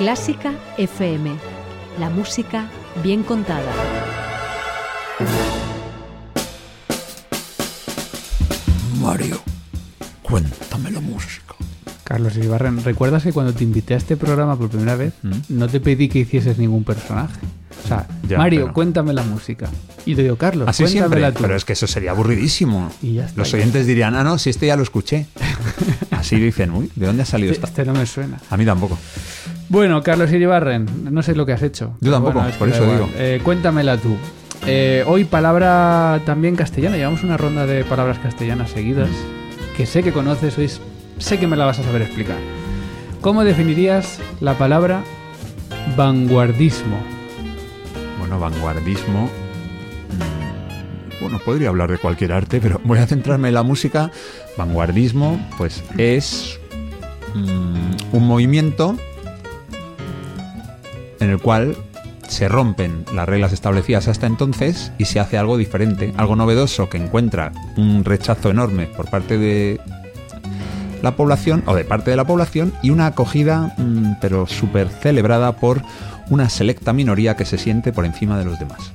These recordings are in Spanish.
Clásica FM. La música bien contada. Mario, cuéntame la música. Carlos Ibarren, ¿recuerdas que cuando te invité a este programa por primera vez, ¿Mm? no te pedí que hicieses ningún personaje? O sea, Ya, Mario, pero- cuéntame la música. Y te digo, Carlos, Así siempre, cuéntamela tú. pero es que eso sería aburridísimo. Y ya está, Los ya oyentes dirían, ah, no, si este ya lo escuché. Así dicen, uy, ¿de dónde ha salido Este, esta? este no me suena. A mí tampoco. Bueno, Carlos Iribarren, no sé lo que has hecho. Yo tampoco, Bueno, es por que eso digo. Eh, cuéntamela tú. Eh, hoy palabra también castellana. Llevamos una ronda de palabras castellanas seguidas que sé que conoces, hoy sé que me la vas a saber explicar. ¿Cómo definirías la palabra vanguardismo? Bueno, vanguardismo. mm, Bueno, podría hablar de cualquier arte, pero voy a centrarme en la música. Vanguardismo, pues es mm, un movimiento en el cual se rompen las reglas establecidas hasta entonces y se hace algo diferente, algo novedoso que encuentra un rechazo enorme por parte de la población o de parte de la población y una acogida mm, pero súper celebrada por una selecta minoría que se siente por encima de los demás.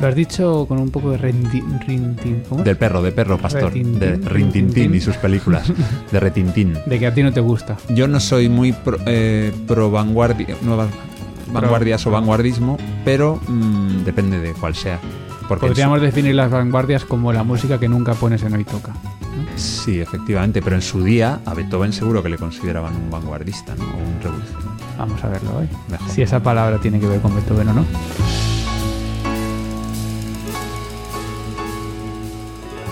Lo has dicho con un poco de rendi- rintin- ¿cómo es? Del perro, de perro pastor, Retintín, de Rintintín Rintintín. y sus películas, de Retintín. De que a ti no te gusta. Yo no soy muy pro, eh, pro vanguardia, nuevas vanguardias o vanguardismo, pero mm, depende de cuál sea. Porque Podríamos definir las vanguardias como la música que nunca pones en hoy toca. sí, efectivamente, pero en su día a Beethoven seguro que le consideraban un vanguardista, ¿no? O un revolucionario. Vamos a verlo hoy. Mejor. Si esa palabra tiene que ver con Beethoven o no.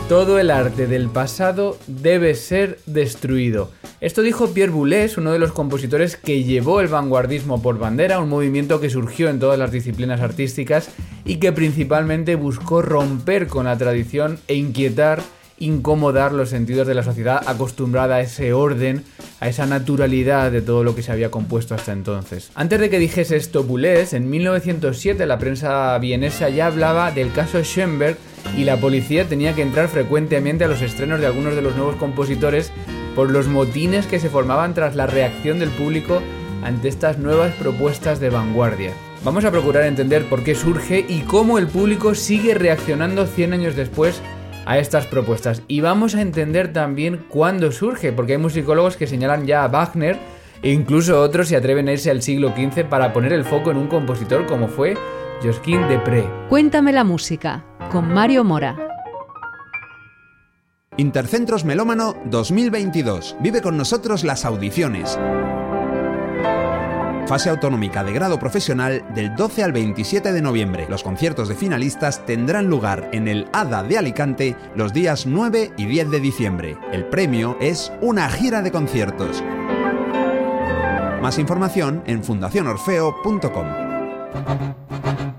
Todo el arte del pasado debe ser destruido. Esto dijo Pierre Boulez, uno de los compositores que llevó el vanguardismo por bandera, un movimiento que surgió en todas las disciplinas artísticas y que principalmente buscó romper con la tradición e inquietar, incomodar los sentidos de la sociedad acostumbrada a ese orden, a esa naturalidad de todo lo que se había compuesto hasta entonces. Antes de que dijese esto Boulez, en 1907 la prensa vienesa ya hablaba del caso Schoenberg y la policía tenía que entrar frecuentemente a los estrenos de algunos de los nuevos compositores por los motines que se formaban tras la reacción del público ante estas nuevas propuestas de vanguardia. Vamos a procurar entender por qué surge y cómo el público sigue reaccionando 100 años después a estas propuestas. Y vamos a entender también cuándo surge, porque hay musicólogos que señalan ya a Wagner e incluso otros se atreven a irse al siglo XV para poner el foco en un compositor como fue Josquin Depré. Cuéntame la música con Mario Mora. Intercentros Melómano 2022. Vive con nosotros las audiciones. Fase autonómica de grado profesional del 12 al 27 de noviembre. Los conciertos de finalistas tendrán lugar en el ADA de Alicante los días 9 y 10 de diciembre. El premio es una gira de conciertos. Más información en fundacionorfeo.com.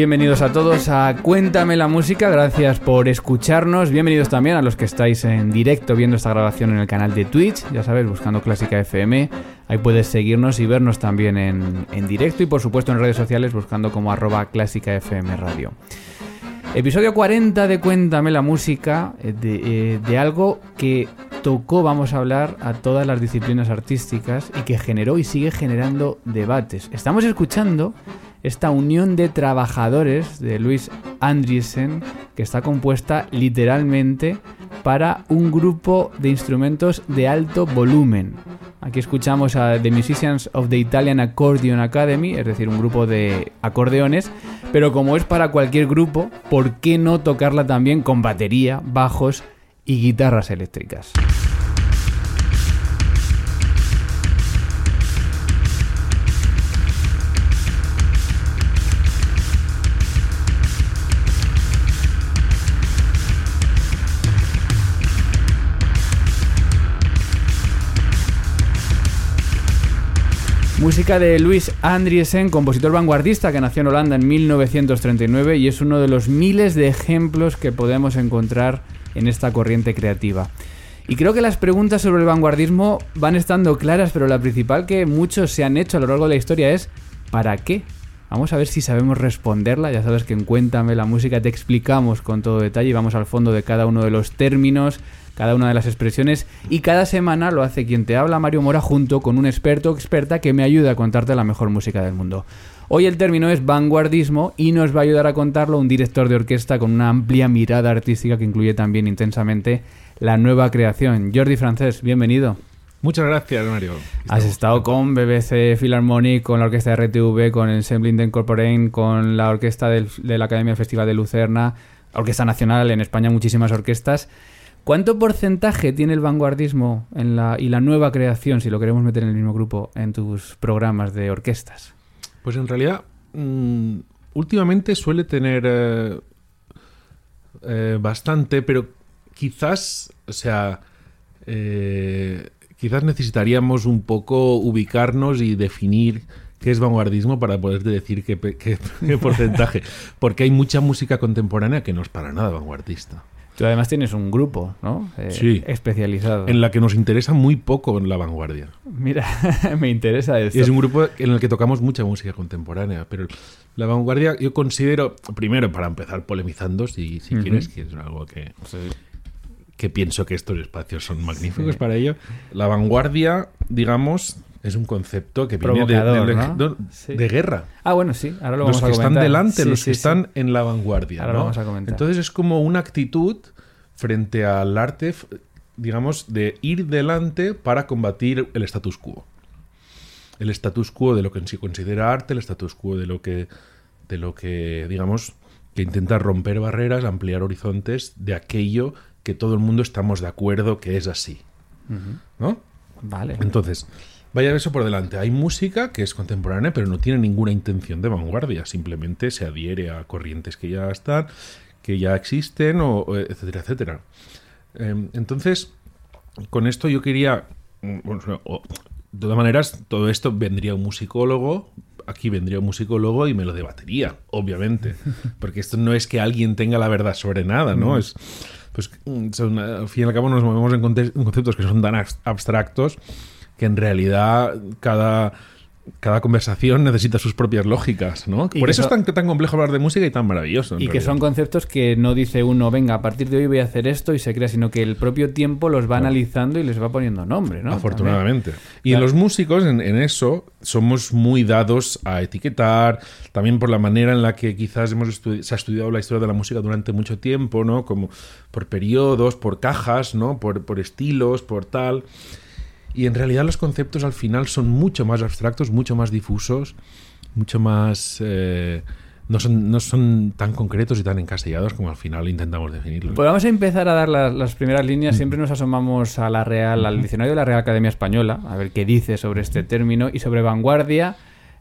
Bienvenidos a todos a Cuéntame la música, gracias por escucharnos. Bienvenidos también a los que estáis en directo viendo esta grabación en el canal de Twitch, ya sabes, buscando Clásica FM. Ahí puedes seguirnos y vernos también en, en directo y por supuesto en redes sociales buscando como arroba Clásica FM Radio. Episodio 40 de Cuéntame la música, eh, de, eh, de algo que tocó, vamos a hablar, a todas las disciplinas artísticas y que generó y sigue generando debates. Estamos escuchando esta unión de trabajadores de Luis Andriessen que está compuesta literalmente para un grupo de instrumentos de alto volumen. Aquí escuchamos a The Musicians of the Italian Accordion Academy, es decir, un grupo de acordeones, pero como es para cualquier grupo, ¿por qué no tocarla también con batería, bajos y guitarras eléctricas? Música de Luis Andriesen, compositor vanguardista que nació en Holanda en 1939 y es uno de los miles de ejemplos que podemos encontrar en esta corriente creativa. Y creo que las preguntas sobre el vanguardismo van estando claras, pero la principal que muchos se han hecho a lo largo de la historia es ¿para qué? Vamos a ver si sabemos responderla. Ya sabes que en Cuéntame la música te explicamos con todo detalle y vamos al fondo de cada uno de los términos, cada una de las expresiones y cada semana lo hace quien te habla, Mario Mora, junto con un experto o experta que me ayuda a contarte la mejor música del mundo. Hoy el término es vanguardismo y nos va a ayudar a contarlo un director de orquesta con una amplia mirada artística que incluye también intensamente la nueva creación. Jordi Francés, bienvenido. Muchas gracias, Mario. Has estado con BBC Philharmonic, con la orquesta de RTV, con Ensemble Incorporated, con la orquesta del, de la Academia Festival de Lucerna, Orquesta Nacional, en España muchísimas orquestas. ¿Cuánto porcentaje tiene el vanguardismo en la, y la nueva creación, si lo queremos meter en el mismo grupo, en tus programas de orquestas? Pues en realidad, mmm, últimamente suele tener eh, eh, bastante, pero quizás, o sea, eh, quizás necesitaríamos un poco ubicarnos y definir qué es vanguardismo para poder decir qué, qué, qué porcentaje. Porque hay mucha música contemporánea que no es para nada vanguardista. Tú además tienes un grupo, ¿no? Eh, sí. Especializado. En la que nos interesa muy poco en la vanguardia. Mira, me interesa esto. Y es un grupo en el que tocamos mucha música contemporánea, pero la vanguardia yo considero, primero, para empezar polemizando, si, si uh -huh. quieres, que es algo que... Sí que pienso que estos espacios son magníficos sí. para ello. La vanguardia, digamos, es un concepto que viene de, de, ¿no? sí. de, guerra. Ah, bueno, sí, ahora lo los vamos a que comentar. están delante, sí, los que están en la vanguardia. Ahora ¿no? lo vamos a comentar. Entonces es como una actitud frente al arte, digamos, de ir delante para combatir el status quo. El status quo de lo que se considera arte, el status quo de lo que, de lo que digamos, que intenta romper barreras, ampliar horizontes de aquello que todo el mundo estamos de acuerdo que es así. Uh -huh. ¿No? Vale. Entonces, vaya eso por delante. Hay música que es contemporánea, pero no tiene ninguna intención de vanguardia. Simplemente se adhiere a corrientes que ya están, que ya existen, o, etcétera, etcétera. Eh, entonces, con esto yo quería. Bueno, o, de todas maneras, todo esto vendría un musicólogo. Aquí vendría un musicólogo y me lo debatería, obviamente. Porque esto no es que alguien tenga la verdad sobre nada, ¿no? Mm. Es pues son, al fin y al cabo nos movemos en, en conceptos que son tan abstractos que en realidad cada, cada conversación necesita sus propias lógicas, ¿no? Y Por eso son, es tan, tan complejo hablar de música y tan maravilloso. Y que realidad. son conceptos que no dice uno, venga, a partir de hoy voy a hacer esto y se crea, sino que el propio tiempo los va analizando y les va poniendo nombre, ¿no? Afortunadamente. También. Y claro. los músicos en, en, eso somos muy dados a etiquetar, también por la manera en la que quizás hemos se ha estudiado la historia de la música durante mucho tiempo, ¿no? Como por periodos, por cajas, ¿no? Por, por estilos, por tal. Y en realidad los conceptos al final son mucho más abstractos, mucho más difusos, mucho más... Eh, no, son, no son tan concretos y tan encasillados como al final intentamos definirlos. Pues vamos a empezar a dar las, las primeras líneas. Siempre nos asomamos a la Real, al diccionario de la Real Academia Española, a ver qué dice sobre este término. Y sobre vanguardia,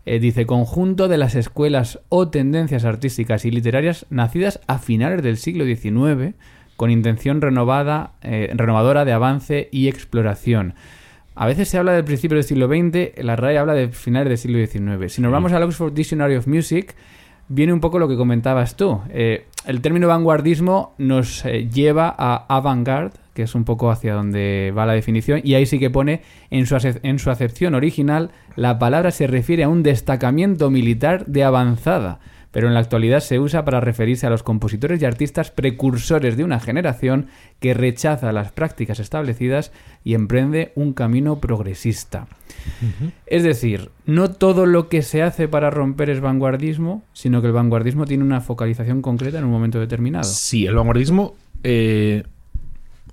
eh, dice conjunto de las escuelas o tendencias artísticas y literarias nacidas a finales del siglo XIX con intención renovada, eh, renovadora de avance y exploración. A veces se habla del principio del siglo XX, la RAE habla de finales del siglo XIX. Si nos vamos al Oxford Dictionary of Music, viene un poco lo que comentabas tú. Eh, el término vanguardismo nos eh, lleva a avant-garde, que es un poco hacia donde va la definición, y ahí sí que pone en su, en su acepción original, la palabra se refiere a un destacamiento militar de avanzada pero en la actualidad se usa para referirse a los compositores y artistas precursores de una generación que rechaza las prácticas establecidas y emprende un camino progresista. Uh -huh. Es decir, no todo lo que se hace para romper es vanguardismo, sino que el vanguardismo tiene una focalización concreta en un momento determinado. Sí, el vanguardismo eh,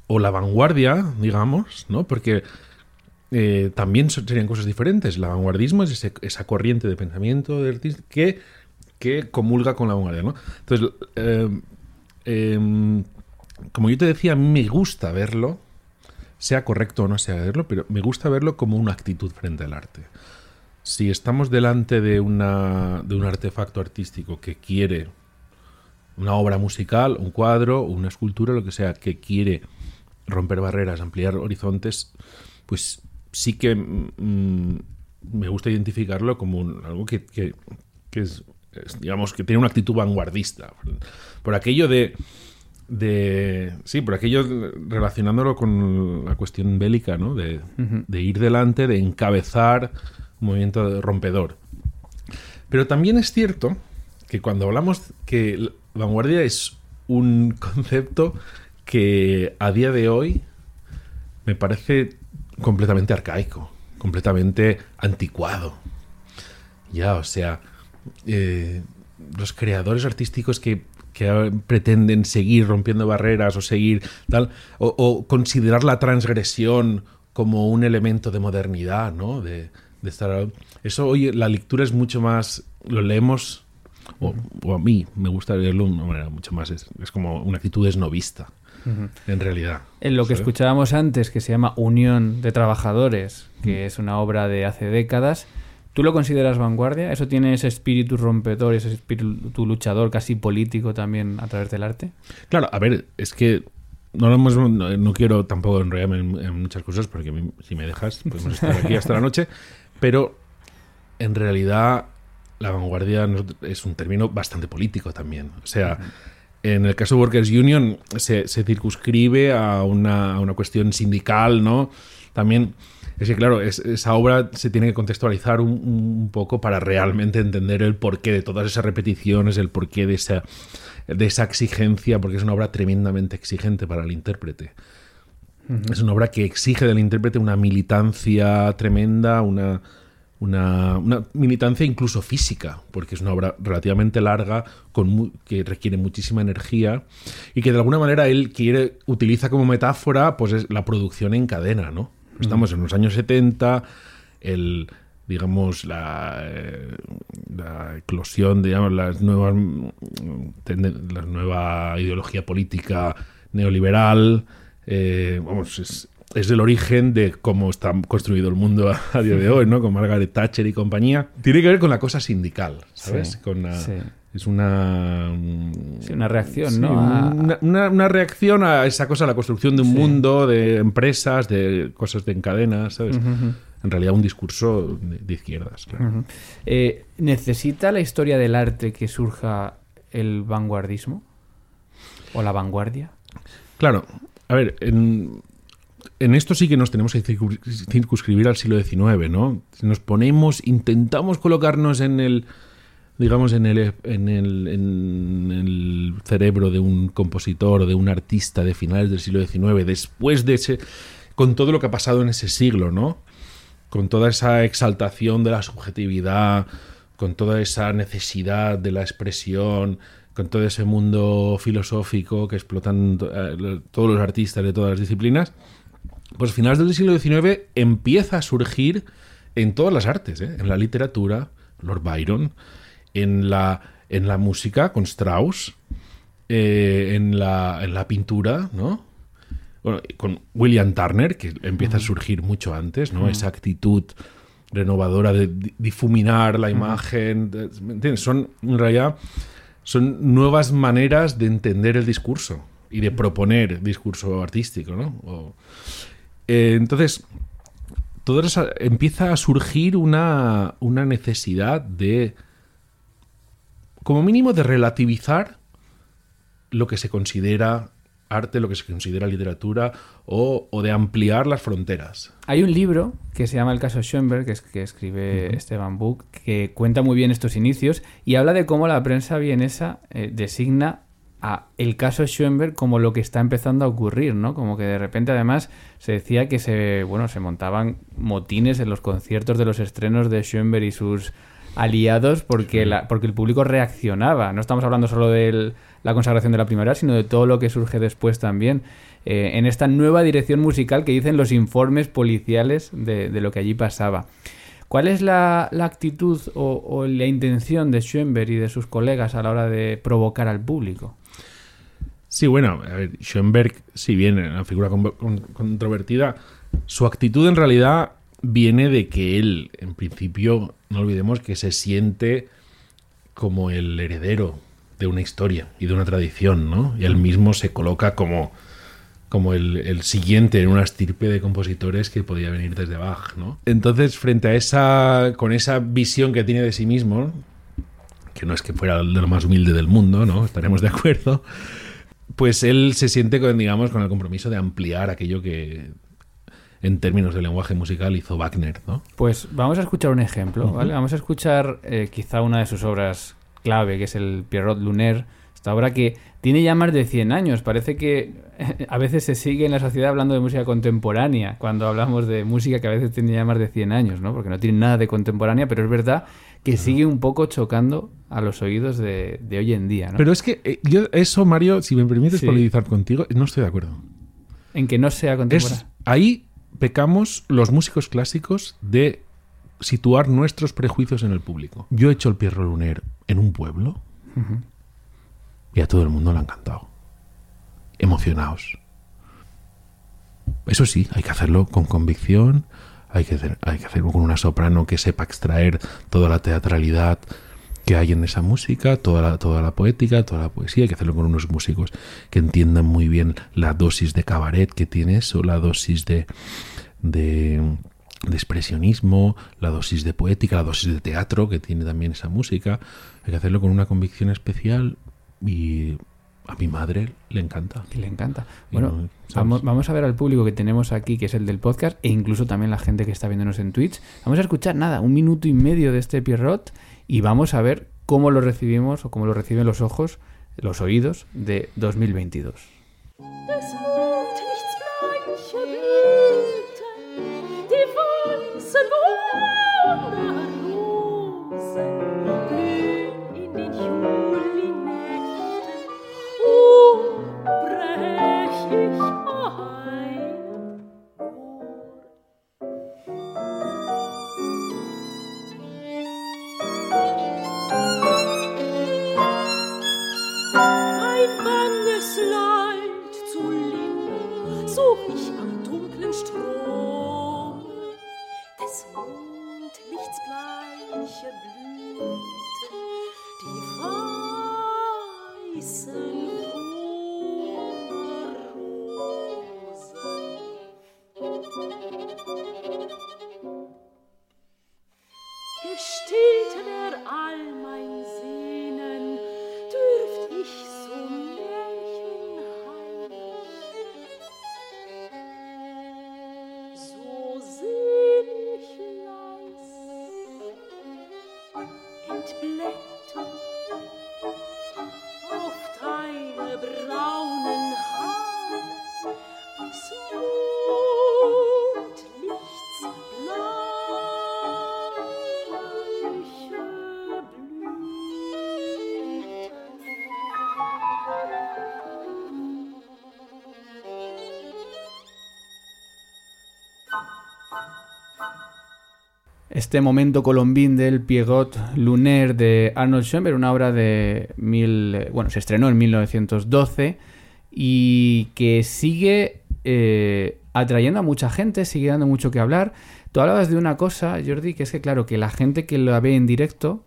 o la vanguardia, digamos, ¿no? Porque eh, también serían cosas diferentes. El vanguardismo es ese, esa corriente de pensamiento de artista que que comulga con la vanguardia, ¿no? Entonces, eh, eh, como yo te decía, a mí me gusta verlo, sea correcto o no sea verlo, pero me gusta verlo como una actitud frente al arte. Si estamos delante de, una, de un artefacto artístico que quiere una obra musical, un cuadro, una escultura, lo que sea, que quiere romper barreras, ampliar horizontes, pues sí que mm, me gusta identificarlo como algo que, es, digamos, que tiene una actitud vanguardista. Por aquello de, de sí, por aquello relacionándolo con la cuestión bélica, ¿no? De, de ir delante, de encabezar un movimiento rompedor. Pero también es cierto que cuando hablamos que vanguardia es un concepto que a día de hoy me parece completamente arcaico, completamente anticuado. Ya, o sea, eh, los creadores artísticos que, pretenden seguir rompiendo barreras o seguir tal, o, considerar la transgresión como un elemento de modernidad, ¿no? De, de estar... Eso hoy la lectura es mucho más, lo leemos o, a mí me gusta leerlo de una manera mucho más, es, como una actitud esnovista, en realidad. En lo que escuchábamos antes, que se llama Unión de Trabajadores, que es una obra de hace décadas, ¿tú lo consideras vanguardia? ¿Eso tiene ese espíritu rompedor, ese espíritu luchador, casi político también a través del arte? Claro, a ver, es que no, lo hemos, no, quiero tampoco enrollarme en, muchas cosas, porque si me dejas podemos estar aquí hasta la noche, pero en realidad la vanguardia es un término bastante político también. O sea, en el caso de Workers Union se, circunscribe a una, cuestión sindical, ¿no? También es que, claro, esa obra se tiene que contextualizar un, poco para realmente entender el porqué de todas esas repeticiones, el porqué de esa, de esa exigencia, porque es una obra tremendamente exigente para el intérprete. Es una obra que exige del intérprete una militancia tremenda, una, una, militancia incluso física, porque es una obra relativamente larga, con que requiere muchísima energía y que de alguna manera él quiere, utiliza como metáfora pues es la producción en cadena, ¿no? Estamos en los años 70, el digamos la, eh, la eclosión digamos las nuevas la nueva ideología política neoliberal eh, vamos es, es el origen de cómo está construido el mundo a, día de hoy, ¿no? Con Margaret Thatcher y compañía. Tiene que ver con la cosa sindical, ¿sabes? con Es una... una reacción, ¿no? Una, reacción a esa cosa, a la construcción de un mundo, de empresas, de cosas de encadenas, ¿sabes? En realidad un discurso de, izquierdas, claro. Eh, ¿Necesita la historia del arte que surja el vanguardismo? ¿O la vanguardia? Claro. A ver, en, en esto sí que nos tenemos que circunscribir al siglo XIX, ¿no? Nos ponemos, intentamos colocarnos en el, digamos, en el, en el, en el cerebro de un compositor de un artista de finales del siglo XIX, después de ese, con todo lo que ha pasado en ese siglo, ¿no? Con toda esa exaltación de la subjetividad, con toda esa necesidad de la expresión, con todo ese mundo filosófico que explotan eh, todos los artistas de todas las disciplinas, pues finales del siglo XIX empieza a surgir en todas las artes, ¿eh? en la literatura, Lord Byron, en la, en la música con Strauss, eh, en, la, en la pintura, ¿no? Bueno, con William Turner, que empieza a surgir mucho antes, ¿no? Esa actitud renovadora de difuminar la imagen. ¿Me entiendes? Son, en realidad, son nuevas maneras de entender el discurso y de proponer discurso artístico, ¿no? Eh, entonces, todo empieza a surgir una, una necesidad de, como mínimo, de relativizar lo que se considera arte, lo que se considera literatura, o, de ampliar las fronteras. Hay un libro que se llama El caso Schoenberg, que, es, que escribe Esteban Buch, que cuenta muy bien estos inicios y habla de cómo la prensa vienesa eh, designa el caso Schoenberg como lo que está empezando a ocurrir, ¿no? Como que de repente además se decía que se, bueno, se montaban motines en los conciertos de los estrenos de Schoenberg y sus aliados porque, la, porque el público reaccionaba. No estamos hablando solo de la consagración de la primavera, sino de todo lo que surge después también. Eh, en esta nueva dirección musical que dicen los informes policiales de, lo que allí pasaba. ¿Cuál es la, actitud o, o, la intención de Schoenberg y de sus colegas a la hora de provocar al público? Sí, bueno, a ver, Schoenberg, si bien una figura controvertida, su actitud en realidad viene de que él, en principio, no olvidemos que se siente como el heredero de una historia y de una tradición, ¿no? Y él mismo se coloca como, como el, siguiente en una estirpe de compositores que podía venir desde Bach, ¿no? Entonces, frente a esa, con esa visión que tiene de sí mismo, que no es que fuera de lo más humilde del mundo, ¿no? Estaremos de acuerdo. Pues él se siente con, digamos, con el compromiso de ampliar aquello que, en términos de lenguaje musical, hizo Wagner, ¿no? Pues vamos a escuchar un ejemplo, ¿vale? Vamos a escuchar eh, quizá una de sus obras clave, que es el Pierrot Lunaire, esta obra que tiene ya más de 100 años. Parece que a veces se sigue en la sociedad hablando de música contemporánea, cuando hablamos de música que a veces tiene ya más de 100 años, ¿no? Porque no tiene nada de contemporánea, pero es verdad que sigue un poco chocando a los oídos de, de hoy en día, ¿no? Pero es que eh, yo, eso, Mario, si me permites Sí. politizar contigo, no estoy de acuerdo. en que no sea Es, contemporánea. ahí pecamos los músicos clásicos de situar nuestros prejuicios en el público. Yo he hecho el Pierro Luner en un pueblo y a todo el mundo le ha encantado. Emocionados. Eso sí, hay que hacerlo con convicción, hay que, hacer- hay que hacerlo con una soprano que sepa extraer toda la teatralidad que hay en esa música, toda la, toda la poética, toda la poesía, hay que hacerlo con unos músicos que entiendan muy bien la dosis de cabaret que tiene eso, la dosis de, de, de expresionismo, la dosis de poética, la dosis de teatro que tiene también esa música. Hay que hacerlo con una convicción especial y a mi madre le encanta. Que le encanta. Y Bueno, vamos, vamos a ver al público que tenemos aquí, que es el del podcast, e incluso también la gente que está viéndonos en Twitch. Vamos a escuchar nada, un minuto y medio de este Pierrot y vamos a ver cómo lo recibimos o cómo lo reciben los ojos, los oídos de 2022. Este momento colombín del Pierrot Lunaire de Arnold Schoenberg, una obra de mil, bueno, se estrenó en 1912 y que sigue eh, atrayendo a mucha gente, sigue dando mucho que hablar. Tú hablabas de una cosa, Jordi, que es que claro, que la gente que la ve en directo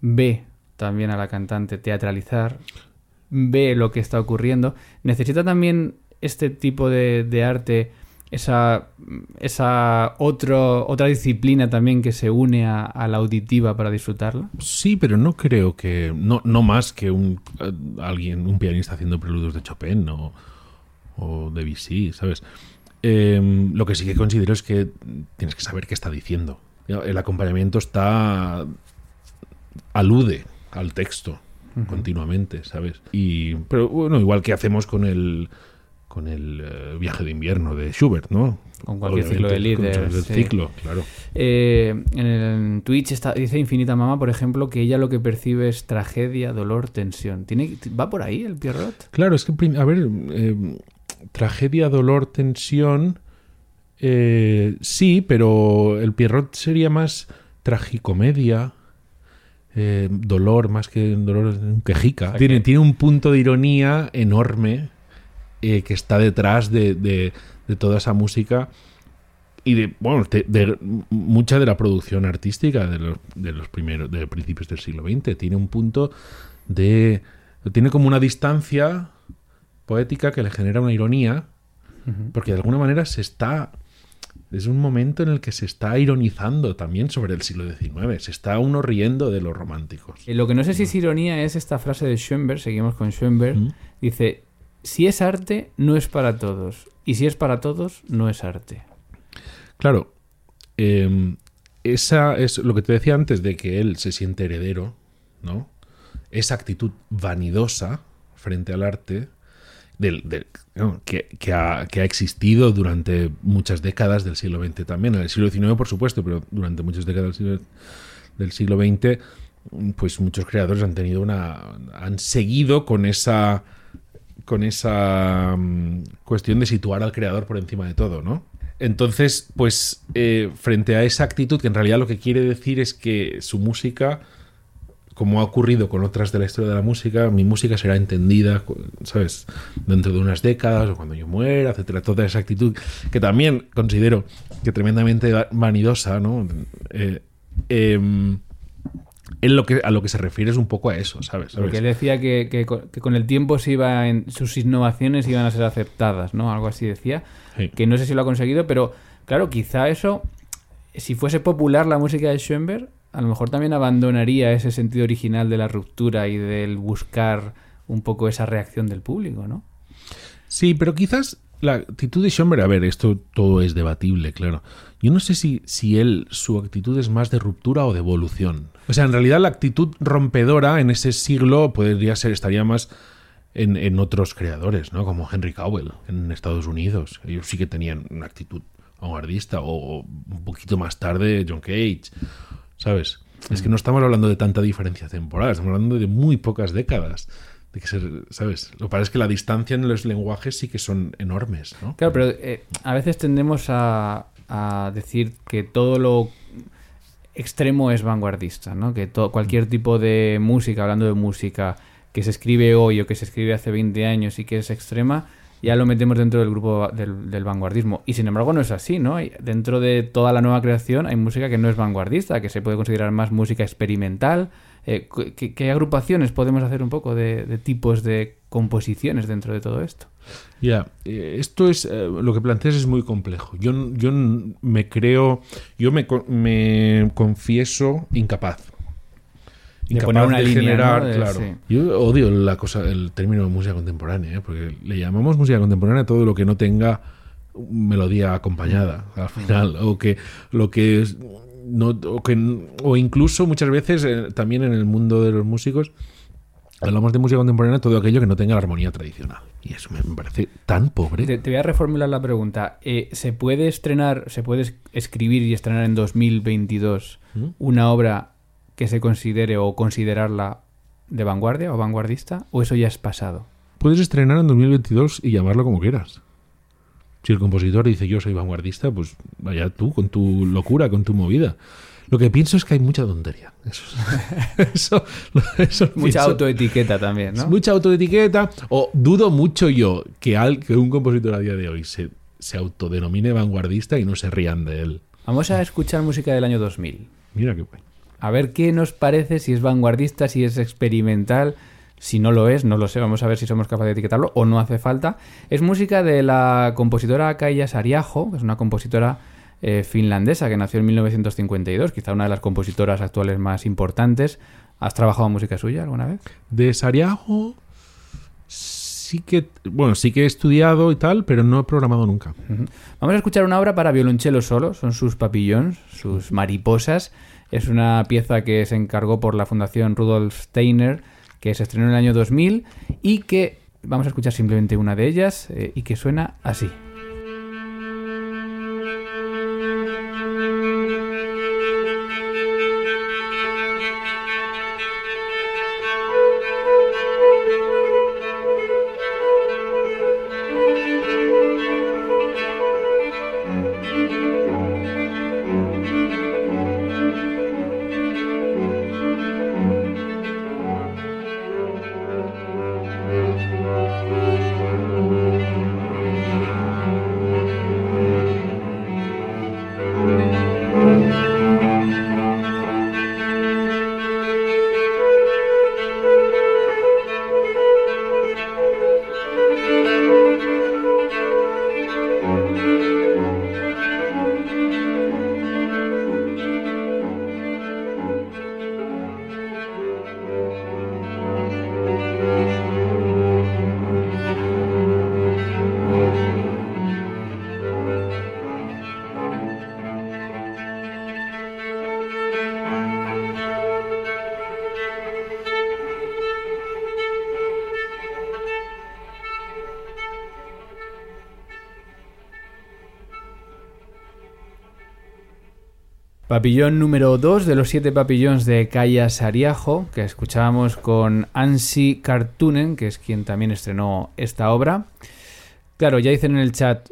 ve también a la cantante teatralizar, ve lo que está ocurriendo. Necesita también este tipo de arte esa, esa otro, otra disciplina también que se une a, a la auditiva para disfrutarla. Sí, pero no creo que. No, no más que un eh, alguien, un pianista haciendo preludios de Chopin o, o Debussy, ¿sabes? Eh, lo que sí que considero es que tienes que saber qué está diciendo. El acompañamiento está. alude al texto continuamente, ¿sabes? Y. Pero bueno, igual que hacemos con el. Con el eh, viaje de invierno de Schubert, ¿no? Con cualquier ciclo de Obviamente, con sí. ciclo, claro. Eh, en, el, en Twitch está, dice Infinita Mama, por ejemplo, que ella lo que percibe es tragedia, dolor, tensión. ¿Tiene, ¿Va por ahí el Pierrot? Claro, es que, a ver, eh, tragedia, dolor, tensión, eh, sí, pero el Pierrot sería más tragicomedia, eh, dolor más que dolor, un quejica. sea Tiene, que- tiene un punto de ironía enorme eh, que está detrás de, de- de toda esa música y de, bueno, de, de mucha de la producción artística de los, de los primeros, de principios del siglo XX. Tiene un punto de... Tiene como una distancia poética que le genera una ironía Porque de alguna manera se está. Es un momento en el que se está ironizando también sobre el siglo XIX. Se está uno riendo de los románticos. Eh, Lo que no sé si es ironía es esta frase de Schoenberg, seguimos con Schoenberg, Mm. dice, si es arte, no es para todos, y si es para todos, no es arte. Claro, eh, esa es lo que te decía antes de que él se siente heredero, ¿no? Esa actitud vanidosa frente al arte del, que ha existido durante muchas décadas del siglo XX también, en el siglo XIX por supuesto, pero durante muchas décadas del siglo, del siglo XX, pues muchos creadores han tenido una, han seguido con esa, con esa mm, cuestión de situar al creador por encima de todo, ¿no? Entonces, pues eh, frente a esa actitud que en realidad lo que quiere decir es que su música, como ha ocurrido con otras de la historia de la música, mi música será entendida, ¿sabes? Dentro de unas décadas o cuando yo muera, etcétera. Toda esa actitud que también considero que tremendamente va- vanidosa, ¿no? Eh, em, él lo que, a lo que se refiere es un poco a eso, ¿sabes? Porque él decía que, que con que con el tiempo se iba en, sus innovaciones iban a ser aceptadas, ¿no? Algo así decía. Sí. Que no sé si lo ha conseguido, pero claro, quizá eso, si fuese popular la música de Schoenberg, a lo mejor también abandonaría ese sentido original de la ruptura y del buscar un poco esa reacción del público, ¿no? Sí, pero quizás la actitud de Schoenberg, a ver, esto todo es debatible, claro. Yo no sé si, si él, su actitud es más de ruptura o de evolución. O sea, en realidad la actitud rompedora en ese siglo podría ser, estaría más en, en otros creadores, ¿no? Como Henry Cowell en Estados Unidos. Ellos sí que tenían una actitud vanguardista, o, o un poquito más tarde John Cage, ¿sabes? Es que no estamos hablando de tanta diferencia temporal, estamos hablando de muy pocas décadas. De que se- ¿Sabes? Lo que pasa es que la distancia en los lenguajes sí que son enormes, ¿no? Claro, pero eh, a veces tendemos a, a decir que todo lo extremo es vanguardista, ¿no? Que to- cualquier tipo de música, hablando de música, que se escribe hoy o que se escribe hace 20 años y que es extrema, ya lo metemos dentro del grupo del, del vanguardismo. Y sin embargo no es así, ¿no? Dentro de toda la nueva creación hay música que no es vanguardista, que se puede considerar más música experimental. Eh, ¿qué, qué agrupaciones podemos hacer un poco de, de tipos de composiciones dentro de todo esto? Ya, eh, esto es, eh, lo que planteas es muy complejo. Yo, yo me creo, yo me, me confieso incapaz. De poner una de línea, generar, ¿no? De- claro. sí. Yo odio la cosa, el término de música contemporánea, ¿eh? porque le llamamos música contemporánea a todo lo que no tenga melodía acompañada al final, o que lo que es- no, o, que, o incluso muchas veces eh, también en el mundo de los músicos hablamos de música contemporánea todo aquello que no tenga la armonía tradicional. Y eso me parece tan pobre. Te, te voy a reformular la pregunta. Eh, ¿Se puede estrenar, se puede es- escribir y estrenar en 2022 ¿Mm? una obra que se considere o considerarla de vanguardia o vanguardista? ¿O eso ya es pasado? Puedes estrenar en 2022 y llamarlo como quieras. Si el compositor dice yo soy vanguardista, pues vaya tú con tu locura, con tu movida. Lo que pienso es que hay mucha tontería. Eso, eso, eso Mucha autoetiqueta también, Mucha autoetiqueta. O dudo mucho yo que, al, que un compositor a día de hoy se, se autodenomine vanguardista y no se rían de él. Vamos a escuchar música del año 2000. Mira qué guay. A ver qué nos parece, si es vanguardista, si es experimental. Si no lo es, no lo sé. Vamos a ver si somos capaces de etiquetarlo o no hace falta. Es música de la compositora Kaija Sariaho, que es una compositora eh, finlandesa que nació en 1952, quizá una de las compositoras actuales más importantes. ¿Has trabajado en música suya alguna vez? De Sariago sí que, bueno, sí que he estudiado y tal, pero no he programado nunca. Vamos a escuchar una obra para violonchelo solo, son sus papillons, sus mariposas. Es una pieza que se encargó por la Fundación Rudolf Steiner, que se estrenó en el año 2000 y que vamos a escuchar simplemente una de ellas eh, y que suena así. Papillón número 2 de los siete papillones de Kaya Sariajo, que escuchábamos con Ansi Kartunen, que es quien también estrenó esta obra. Claro, ya dicen en el chat,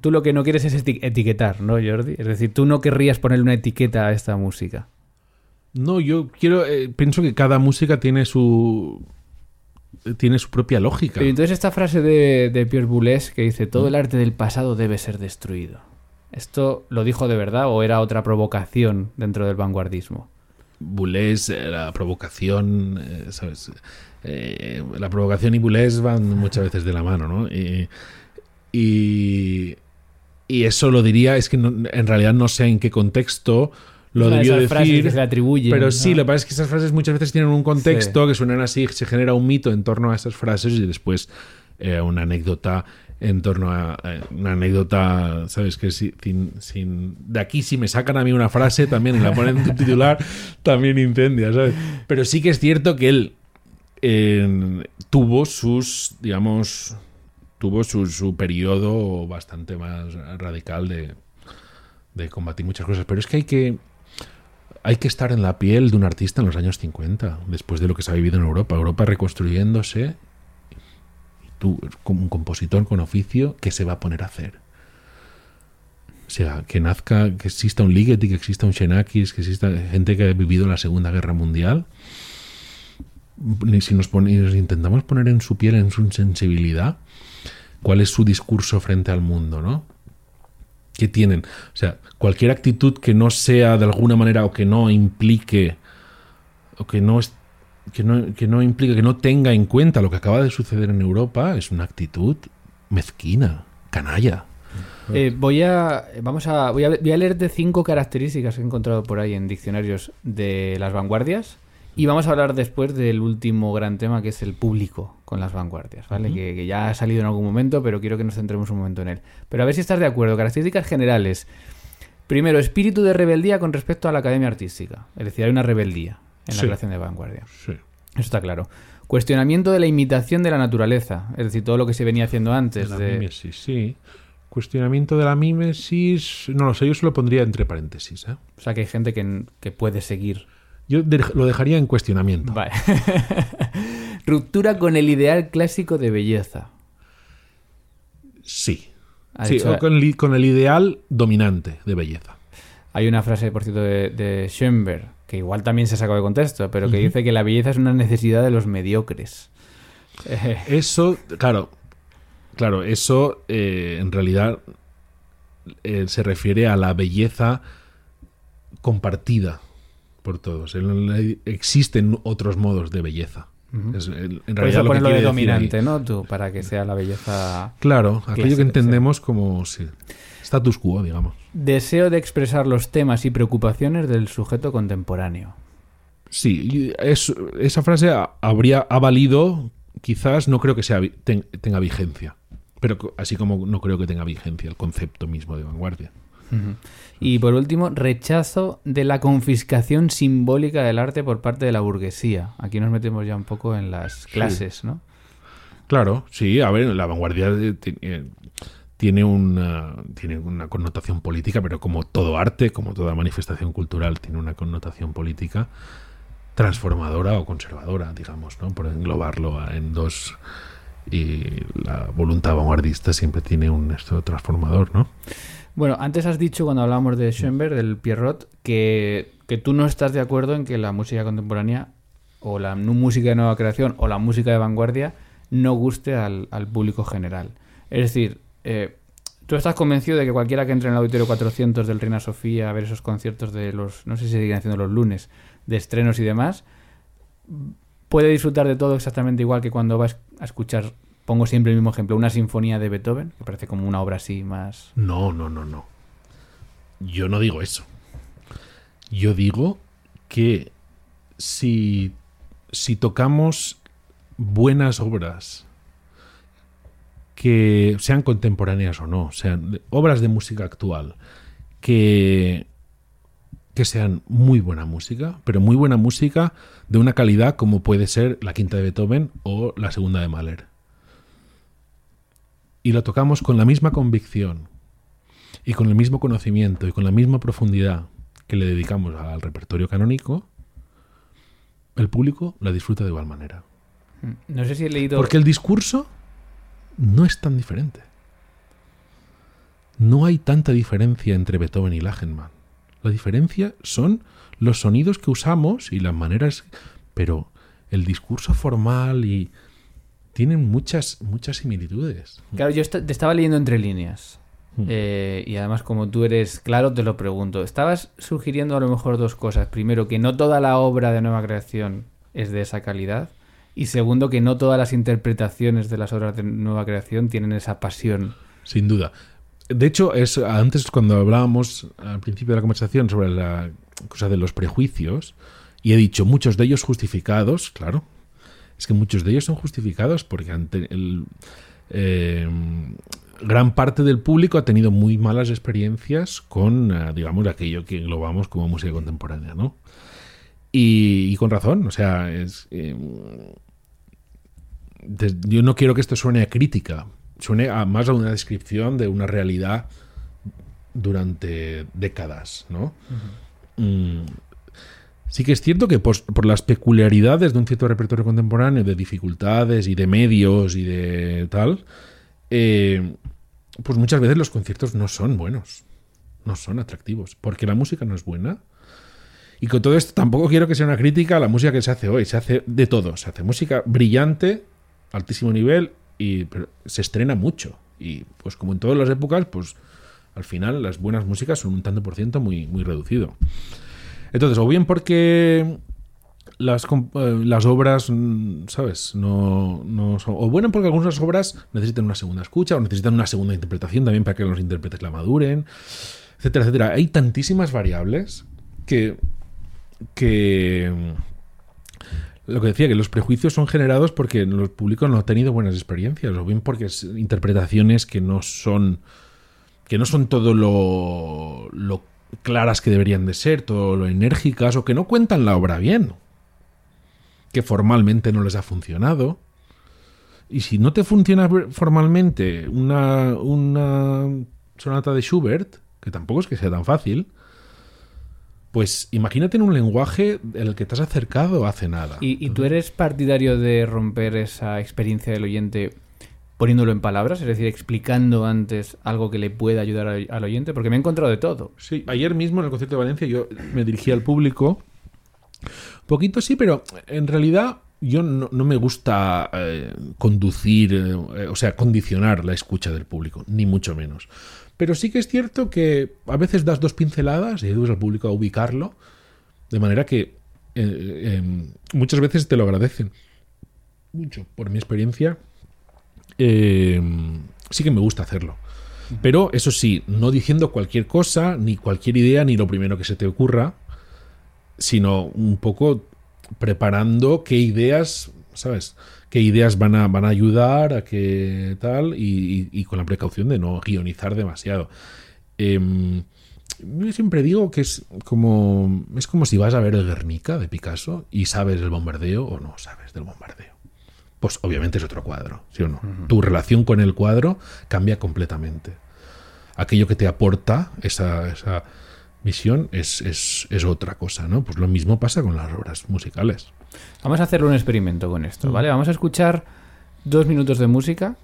tú lo que no quieres es eti- etiquetar, ¿no, Jordi? Es decir, tú no querrías ponerle una etiqueta a esta música. No, yo quiero. eh, pienso que cada música tiene su. tiene su propia lógica. Pero entonces esta frase de, de Pierre Boulez que dice, todo el arte del pasado debe ser destruido. ¿Esto lo dijo de verdad o era otra provocación dentro del vanguardismo? Boulez, la provocación, eh, ¿sabes? Eh, la provocación y Boulez van muchas veces de la mano, ¿no? Y, y, y eso lo diría, es que no- en realidad no sé en qué contexto lo debió esas frases decir. que se le atribuyen, pero ¿no? sí, lo que pasa es que esas frases muchas veces tienen un contexto que suenan así, se genera un mito en torno a esas frases y después eh, una anécdota en torno a una anécdota, ¿sabes? Que si- sin, sin- de aquí si me sacan a mí una frase también y la ponen en tu titular, también incendia, ¿sabes? Pero sí que es cierto que él eh, tuvo sus, digamos, tuvo su, su periodo bastante más radical de, de combatir muchas cosas. Pero es que hay que hay que estar en la piel de un artista en los años 50, después de lo que se ha vivido en Europa. Europa reconstruyéndose. Tú, como un compositor con oficio, ¿qué se va a poner a hacer? O sea, que nazca, que exista un Ligeti, que exista un Xenakis, que exista gente que ha vivido la Segunda Guerra Mundial. Ni Si nos, pone- nos intentamos poner en su piel, en su sensibilidad, cuál es su discurso frente al mundo, ¿no? ¿Qué tienen? O sea, cualquier actitud que no sea de alguna manera o que no implique o que no es que no, que no implique, que no tenga en cuenta lo que acaba de suceder en Europa es una actitud mezquina, canalla. Eh, voy a vamos a voy, a voy a leerte cinco características que he encontrado por ahí en diccionarios de las vanguardias y vamos a hablar después del último gran tema que es el público con las vanguardias, ¿vale? que, que ya ha salido en algún momento, pero quiero que nos centremos un momento en él. Pero a ver si estás de acuerdo. Características generales. Primero, espíritu de rebeldía con respecto a la academia artística. Es decir, hay una rebeldía en la creación de vanguardia. Sí. Eso está claro. Cuestionamiento de la imitación de la naturaleza. Es decir, todo lo que se venía haciendo antes. la de- mímesis, sí. Cuestionamiento de la mímesis, no lo sé, yo se lo pondría entre paréntesis. ¿eh? O sea, que hay gente que, que puede seguir Yo de- lo dejaría en cuestionamiento. Vale. Ruptura con el ideal clásico de belleza. Sí. Sí, dicho- o con, el, con el ideal dominante de belleza. Hay una frase, por cierto, de, de Schoenberg, que igual también se sacó de contexto, pero que dice que la belleza es una necesidad de los mediocres. Eso, claro, claro, eso eh, en realidad eh, se refiere a la belleza compartida por todos. Existen otros modos de belleza. Es- en por eso lo que de dominante, ahí. ¿no? Tú, para que sea la belleza... Claro, aquello que entendemos como sí, status quo, digamos. Deseo de expresar los temas y preocupaciones del sujeto contemporáneo. Sí, es- esa frase ha- habría ha valido, quizás no creo que sea vi- ten- tenga vigencia, pero así como no creo que tenga vigencia el concepto mismo de vanguardia. Y por último, rechazo de la confiscación simbólica del arte por parte de la burguesía. Aquí nos metemos ya un poco en las clases, ¿no? Claro, sí, a ver, la vanguardia eh, tiene una, tiene una connotación política, pero como todo arte, como toda manifestación cultural, tiene una connotación política transformadora o conservadora, digamos, ¿no? Por englobarlo en dos. Y la voluntad vanguardista siempre tiene un esto transformador, ¿no? Bueno, antes has dicho cuando hablábamos de Schoenberg, del Pierrot, que, que tú no estás de acuerdo en que la música contemporánea o la música de nueva creación o la música de vanguardia no guste al, al público general. Es decir, eh, tú estás convencido de que cualquiera que entre en el auditorio 400 del Reina Sofía a ver esos conciertos de los, no sé si se siguen haciendo los lunes, de estrenos y demás, puede disfrutar de todo exactamente igual que cuando vas a escuchar, pongo siempre el mismo ejemplo, una sinfonía de Beethoven, que parece como una obra así más... No, no, no, no. Yo no digo eso. Yo digo que si, si tocamos buenas obras que sean contemporáneas o no, sean obras de música actual, que, que sean muy buena música, pero muy buena música de una calidad como puede ser la quinta de Beethoven o la segunda de Mahler. Y lo tocamos con la misma convicción, y con el mismo conocimiento y con la misma profundidad que le dedicamos al repertorio canónico, el público la disfruta de igual manera. No sé si he leído. Porque el discurso no es tan diferente. No hay tanta diferencia entre Beethoven y Lachenmann. La diferencia son los sonidos que usamos y las maneras, pero el discurso formal y tienen muchas muchas similitudes. Claro, yo te estaba leyendo entre líneas. Mm. Eh, y además, como tú eres claro, te lo pregunto. Estabas sugiriendo a lo mejor dos cosas. Primero, que no toda la obra de nueva creación es de esa calidad. Y segundo, que no todas las interpretaciones de las obras de nueva creación tienen esa pasión. Sin duda. De hecho, es antes cuando hablábamos al principio de la conversación sobre la cosa de los prejuicios, y he dicho muchos de ellos justificados, claro. Es que muchos de ellos son justificados porque ante el, eh, gran parte del público ha tenido muy malas experiencias con, eh, digamos, aquello que englobamos como música contemporánea, ¿no? Y, con razón, o sea, es, eh, yo no quiero que esto suene a crítica, suene a más a una descripción de una realidad durante décadas, ¿no? Mm, Sí que es cierto que por, por las peculiaridades de un cierto repertorio contemporáneo, de dificultades y de medios y de tal, eh, pues muchas veces los conciertos no son buenos, no son atractivos, porque la música no es buena. Y con todo esto tampoco quiero que sea una crítica a la música que se hace hoy, se hace de todo, se hace música brillante, altísimo nivel, y se estrena mucho. Y pues como en todas las épocas, pues al final las buenas músicas son un tanto por ciento muy, muy reducido. Entonces, o bien porque las, eh, las obras, mm, ¿sabes? No, no son. O bueno, porque algunas obras necesitan una segunda escucha o necesitan una segunda interpretación también para que los intérpretes la maduren, etcétera, etcétera. Hay tantísimas variables que. que lo que decía, que los prejuicios son generados porque los públicos no han tenido buenas experiencias, o bien porque es interpretaciones que no son que no son todo lo, lo claras que deberían de ser, todo lo enérgicas, o que no cuentan la obra bien, que formalmente no les ha funcionado. Y si no te funciona formalmente una, una sonata de Schubert, que tampoco es que sea tan fácil, pues imagínate en un lenguaje en el que te has acercado hace nada. ¿Y, y tú eres partidario de romper esa experiencia del oyente poniéndolo en palabras? Es decir, explicando antes algo que le pueda ayudar al, oyente. Porque me he encontrado de todo. Sí, ayer mismo en el concierto de Valencia yo me dirigí al público. Poquito sí, pero en realidad yo no, no me gusta eh, conducir, eh, o sea, condicionar la escucha del público, ni mucho menos. Pero sí que es cierto que a veces das dos pinceladas y ayudas al público a ubicarlo, de manera que eh, eh, muchas veces te lo agradecen. Mucho, por mi experiencia, eh, sí que me gusta hacerlo. Pero eso sí, no diciendo cualquier cosa, ni cualquier idea, ni lo primero que se te ocurra, sino un poco preparando qué ideas, ¿sabes? Qué ideas van a, van a ayudar a que tal, y, y- y con la precaución de no guionizar demasiado. Em, yo siempre digo que es como, es como si vas a ver el Guernica de Picasso y sabes el bombardeo o no sabes del bombardeo. Pues obviamente es otro cuadro, ¿sí o no? Tu relación con el cuadro cambia completamente. Aquello que te aporta esa, esa visión es, es, es otra cosa, ¿no? Pues lo mismo pasa con las obras musicales. Vamos a hacer un experimento con esto, ¿vale? Vamos a escuchar dos minutos de música,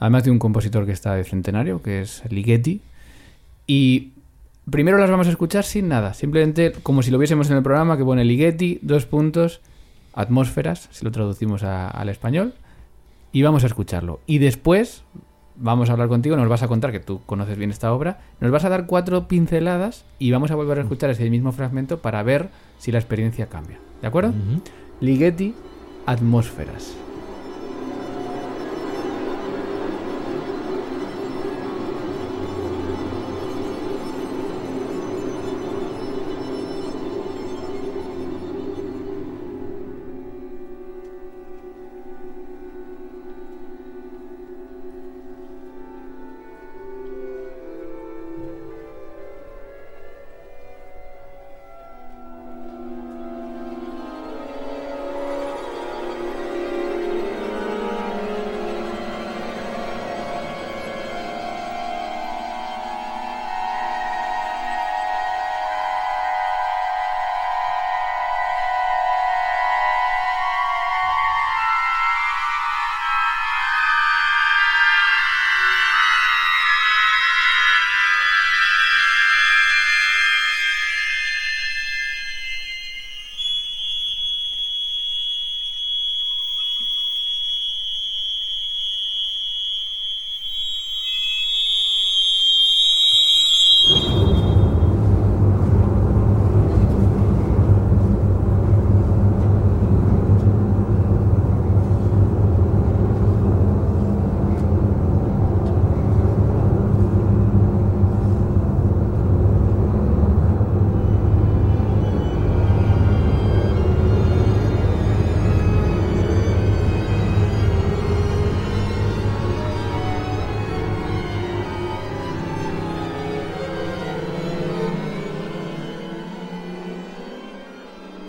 además de un compositor que está de centenario, que es Ligeti. Y primero las vamos a escuchar sin nada, simplemente como si lo viésemos en el programa que pone Ligeti, dos puntos, atmósferas, si lo traducimos a- al español, y vamos a escucharlo. Y después vamos a hablar contigo, nos vas a contar que tú conoces bien esta obra, nos vas a dar cuatro pinceladas y vamos a volver a escuchar ese mismo fragmento para ver si la experiencia cambia. ¿De acuerdo? Ligeti, atmósferas.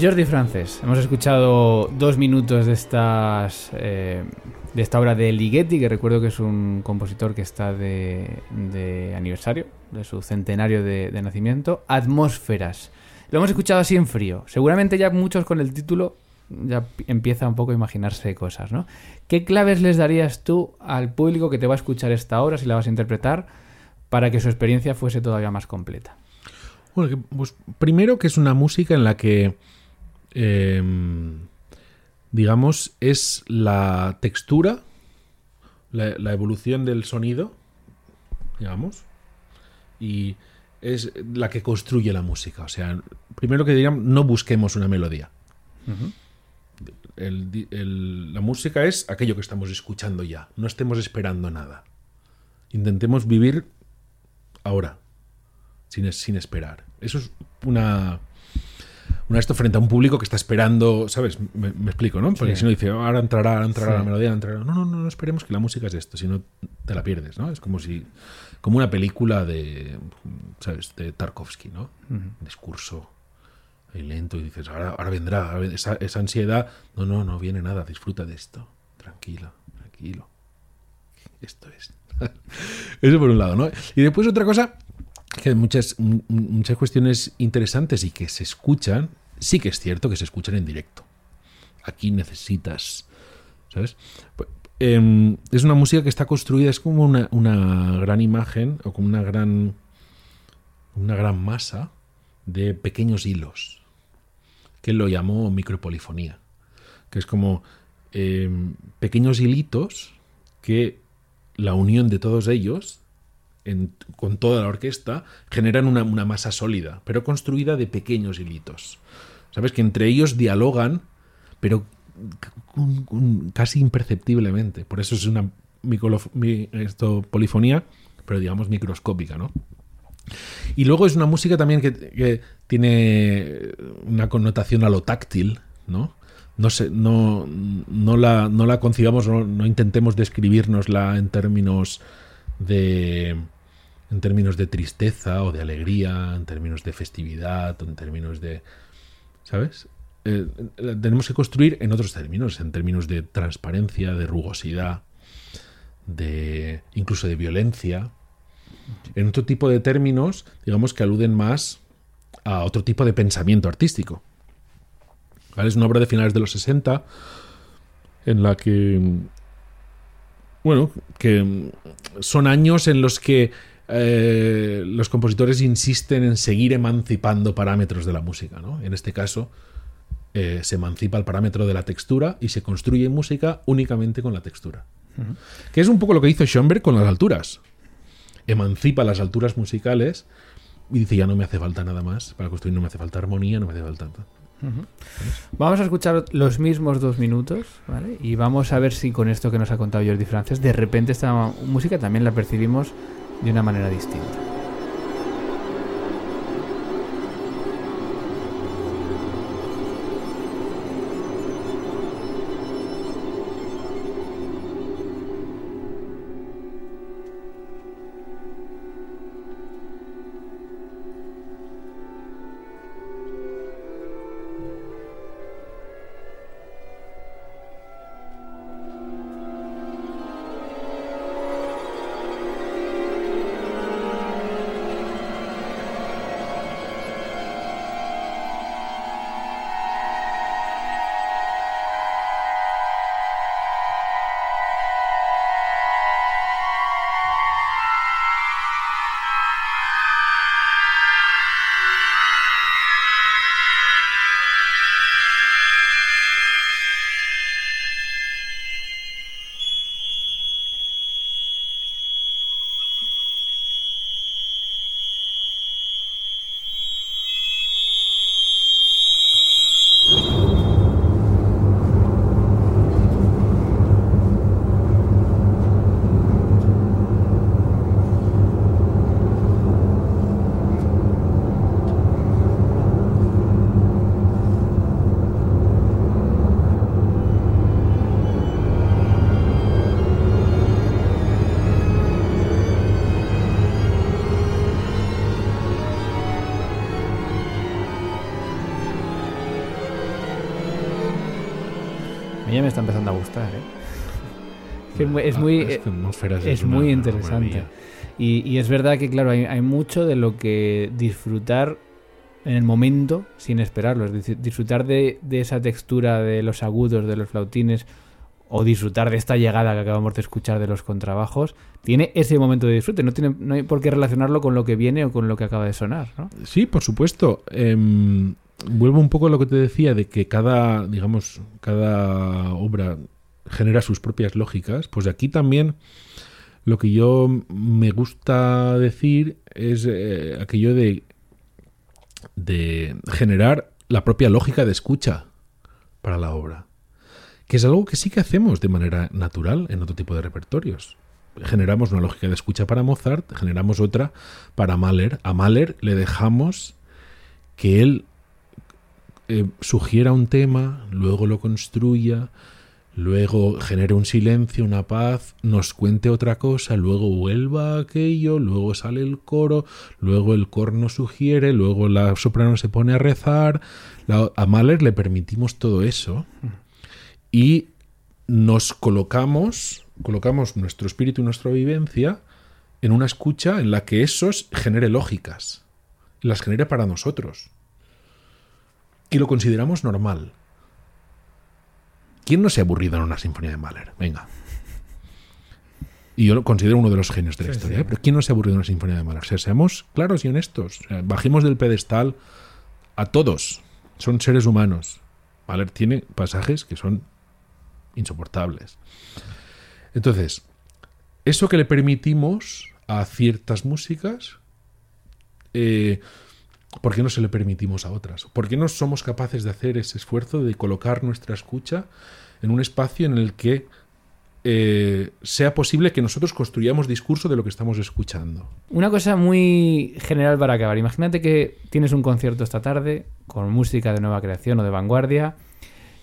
Jordi Frances, hemos escuchado dos minutos de estas eh, de esta obra de Ligeti, que recuerdo que es un compositor que está de, de aniversario, de su centenario de, de nacimiento, Atmósferas. Lo hemos escuchado así en frío. Seguramente ya muchos con el título ya pi- empieza un poco a imaginarse cosas, ¿no? ¿Qué claves les darías tú al público que te va a escuchar esta obra, si la vas a interpretar, para que su experiencia fuese todavía más completa? Bueno, pues, primero que es una música en la que, em, digamos, es la textura, la, la evolución del sonido, digamos, y es la que construye la música. O sea, primero que diríamos, no busquemos una melodía. El- la música es aquello que estamos escuchando ya, no estemos esperando nada. Intentemos vivir ahora sin, sin esperar. Eso es una, una esto frente a un público que está esperando, ¿sabes? Me, me explico, ¿no? Porque Sí. si no dice, ahora entrará, ahora entrará Sí. la melodía, entrará. No, no, no, no esperemos que la música es esto, si no te la pierdes, ¿no? Es como si, como una película de, ¿sabes? De Tarkovsky, ¿no? Un discurso ahí lento y dices, ahora, ahora vendrá, esa, esa ansiedad. No, no, no viene nada, disfruta de esto. Tranquilo, tranquilo. Esto es. Eso por un lado, ¿no? Y después otra cosa, que muchas, muchas cuestiones interesantes y que se escuchan, sí que es cierto que se escuchan en directo. Aquí necesitas, ¿sabes? Pues, em, es una música que está construida, es como una, una gran imagen o como una gran, una gran masa de pequeños hilos, que lo llamó micropolifonía, que es como em, pequeños hilitos que la unión de todos ellos con toda la orquesta generan una, masa sólida, pero construida de pequeños hilitos. ¿Sabes? Que entre ellos dialogan, pero casi imperceptiblemente. Por eso es una esto, polifonía, pero digamos microscópica, ¿no? Y luego es una música también que, tiene una connotación a lo táctil, ¿no? No, no, no, la, no la concibamos, no, no intentemos describirnosla en términos de en términos de tristeza o de alegría, en términos de festividad, en términos de... ¿Sabes? Eh, tenemos que construir en otros términos, en términos de transparencia, de rugosidad, de incluso de violencia, en otro tipo de términos, digamos que aluden más a otro tipo de pensamiento artístico. ¿Vale? Es una obra de finales de los 60 en la que, bueno, que son años en los que eh, los compositores insisten en seguir emancipando parámetros de la música. ¿no? En este caso, eh, se emancipa el parámetro de la textura y se construye música únicamente con la textura. Que es un poco lo que hizo Schoenberg con las alturas emancipa las alturas musicales y dice ya no me hace falta nada más para construir, no me hace falta armonía, no me hace falta... Vamos a escuchar los mismos dos minutos, ¿vale? Y vamos a ver si con esto que nos ha contado Jordi Frances, de repente esta música también la percibimos de una manera distinta. Me está empezando a gustar, ¿eh? Es muy, es Ah, muy, es que atmósferas es una- muy una interesante. Y, y es verdad que, claro, hay, hay mucho de lo que disfrutar en el momento sin esperarlo. Es decir, disfrutar de, de esa textura de los agudos, de los flautines, o disfrutar de esta llegada que acabamos de escuchar de los contrabajos, tiene ese momento de disfrute. No, tiene, no hay por qué relacionarlo con lo que viene o con lo que acaba de sonar, ¿no? Sí, por supuesto. Em, vuelvo un poco a lo que te decía de que cada, digamos, cada obra genera sus propias lógicas. Pues aquí también lo que yo me gusta decir es eh, aquello de, de generar la propia lógica de escucha para la obra. Que es algo que sí que hacemos de manera natural en otro tipo de repertorios. Generamos una lógica de escucha para Mozart, generamos otra para Mahler. A Mahler le dejamos que él eh, sugiera un tema, luego lo construya, luego genere un silencio, una paz, nos cuente otra cosa, luego vuelva a aquello, luego sale el coro, luego el corno sugiere, luego la soprano se pone a rezar. La- a Mahler le permitimos todo eso y nos colocamos, colocamos nuestro espíritu y nuestra vivencia en una escucha en la que esos genere lógicas, las genere para nosotros. Y lo consideramos normal. ¿Quién no se ha aburrido en una sinfonía de Mahler? Venga. Y yo lo considero uno de los genios de la Sí, historia. sí. ¿eh? Pero ¿quién no se ha aburrido en una sinfonía de Mahler? O sea, seamos claros y honestos. O sea, bajemos del pedestal a todos. Son seres humanos. Mahler tiene pasajes que son insoportables. Entonces, eso que le permitimos a ciertas músicas, eh, ¿por qué no se le permitimos a otras? ¿Por qué no somos capaces de hacer ese esfuerzo de colocar nuestra escucha en un espacio en el que eh, sea posible que nosotros construyamos discurso de lo que estamos escuchando? Una cosa muy general para acabar. Imagínate que tienes un concierto esta tarde con música de nueva creación o de vanguardia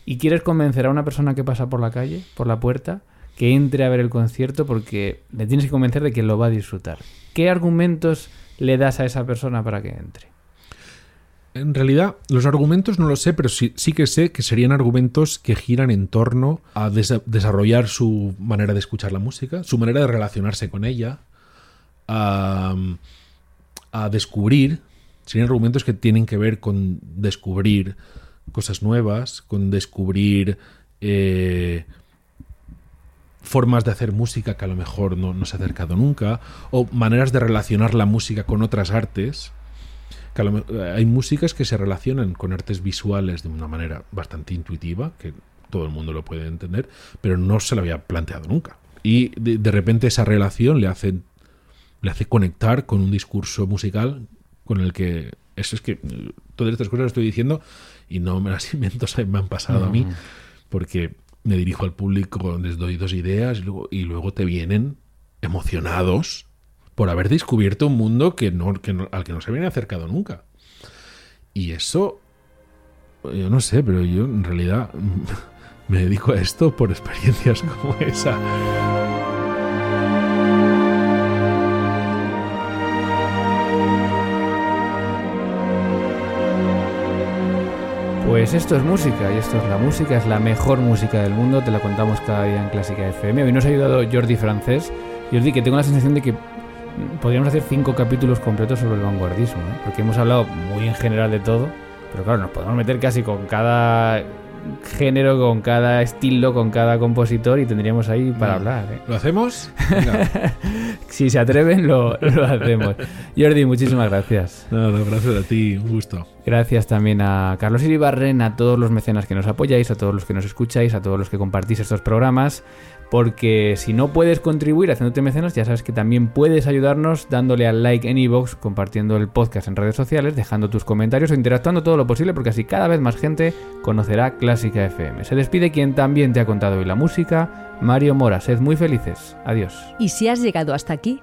y quieres convencer a una persona que pasa por la calle, por la puerta, que entre a ver el concierto porque le tienes que convencer de que lo va a disfrutar. ¿Qué argumentos le das a esa persona para que entre? En realidad, los argumentos no los sé, pero sí, que sé que serían argumentos que giran en torno a desa- desarrollar su manera de escuchar la música, su manera de relacionarse con ella, a, a descubrir. Serían argumentos que tienen que ver con descubrir cosas nuevas, con descubrir eh, formas de hacer música que a lo mejor no, no se ha acercado nunca, o maneras de relacionar la música con otras artes que a lo me- hay músicas que se relacionan con artes visuales de una manera bastante intuitiva, que todo el mundo lo puede entender, pero no se lo había planteado nunca. Y de, de repente esa relación le hace, le hace conectar con un discurso musical con el que... Eso es que eh, todas estas cosas las estoy diciendo y no me las invento, se me han pasado a mí, porque me dirijo al público, les doy dos ideas y luego, y luego te vienen emocionados por haber descubierto un mundo que no, que al que no se habían acercado nunca. Y eso, yo no sé, pero yo en realidad me dedico a esto por experiencias como esa. Pues esto es música y esto es la música, es la mejor música del mundo, te la contamos cada día en Clásica FM. Hoy nos ha ayudado Jordi Francés. Jordi, que tengo la sensación de que podríamos hacer cinco capítulos completos sobre el vanguardismo, ¿eh? porque hemos hablado muy en general de todo, pero claro, nos podemos meter casi con cada género, con cada estilo, con cada compositor y tendríamos ahí para Mm. hablar. ¿eh? ¿Lo hacemos? Si se atreven, lo, lo hacemos. Jordi, muchísimas gracias. No, no, gracias a ti, un gusto. Gracias también a Carlos Iribarren, a todos los mecenas que nos apoyáis, a todos los que nos escucháis, a todos los que compartís estos programas, porque si no puedes contribuir haciéndote mecenas, ya sabes que también puedes ayudarnos dándole al like en iVoox, compartiendo el podcast en redes sociales, dejando tus comentarios o interactuando todo lo posible, porque así cada vez más gente conocerá Clásica FM. Se despide quien también te ha contado hoy la música, Mario Mora. Sed muy felices. Adiós. Y si has llegado hasta aquí,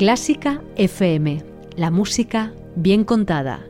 Clásica FM, la música bien contada.